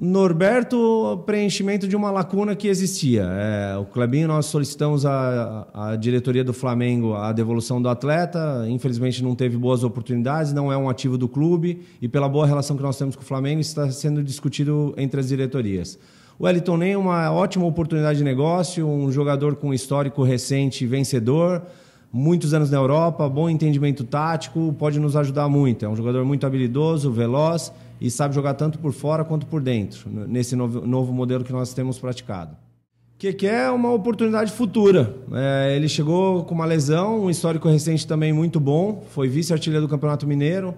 Norberto, preenchimento de uma lacuna que existia. É, o Clebinho, nós solicitamos à, diretoria do Flamengo a devolução do atleta. Infelizmente, não teve boas oportunidades, não é um ativo do clube. E pela boa relação que nós temos com o Flamengo, está sendo discutido entre as diretorias. O Wellington Nem é uma ótima oportunidade de negócio, um jogador com histórico recente vencedor, muitos anos na Europa, bom entendimento tático, pode nos ajudar muito. É um jogador muito habilidoso, veloz e sabe jogar tanto por fora quanto por dentro, nesse novo, novo modelo que nós temos praticado. Que, que é uma oportunidade futura. É, ele chegou com uma lesão, um histórico recente também muito bom, foi vice-artilheiro do Campeonato Mineiro,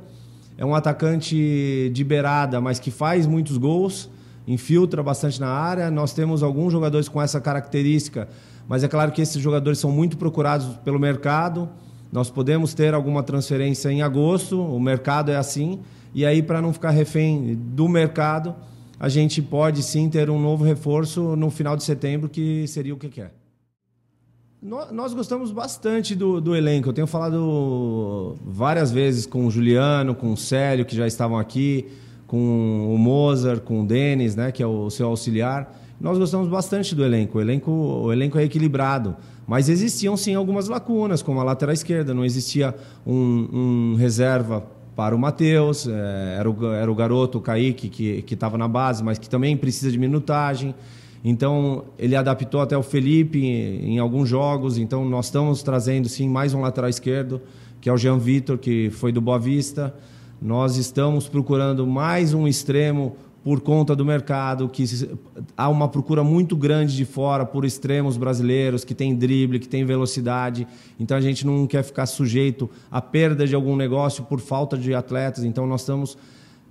é um atacante de beirada, mas que faz muitos gols, infiltra bastante na área. Nós temos alguns jogadores com essa característica, mas é claro que esses jogadores são muito procurados pelo mercado. Nós podemos ter alguma transferência em agosto, o mercado é assim. E aí, para não ficar refém do mercado, a gente pode sim ter um novo reforço no final de setembro, que seria o que quer. Nós gostamos bastante do, do, elenco. Eu tenho falado várias vezes com o Juliano, com o Célio, que já estavam aqui, com o Mozart, com o Denis, né, que é o seu auxiliar. Nós gostamos bastante do elenco. O elenco, o elenco é equilibrado. Mas existiam sim algumas lacunas, como a lateral esquerda. Não existia um, um reserva para o Matheus, é, era, o, era o garoto, o Kaique, que estava na base, mas que também precisa de minutagem. Então, ele adaptou até o Felipe em, em alguns jogos. Então, nós estamos trazendo, sim, mais um lateral esquerdo, que é o Jean Vitor, que foi do Boa Vista. Nós estamos procurando mais um extremo por conta do mercado, que há uma procura muito grande de fora por extremos brasileiros que tem drible, que tem velocidade. Então a gente não quer ficar sujeito à perda de algum negócio por falta de atletas. Então nós estamos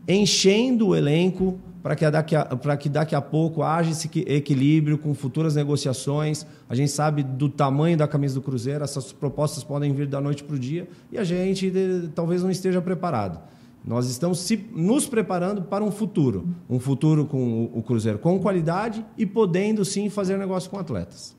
enchendo o elenco para que, daqui para que daqui a pouco haja esse equilíbrio com futuras negociações. A gente sabe do tamanho da camisa do Cruzeiro, essas propostas podem vir da noite para o dia e a gente talvez não esteja preparado. Nós estamos se, nos preparando para um futuro, um futuro com o, o Cruzeiro com qualidade e podendo sim fazer negócio com atletas.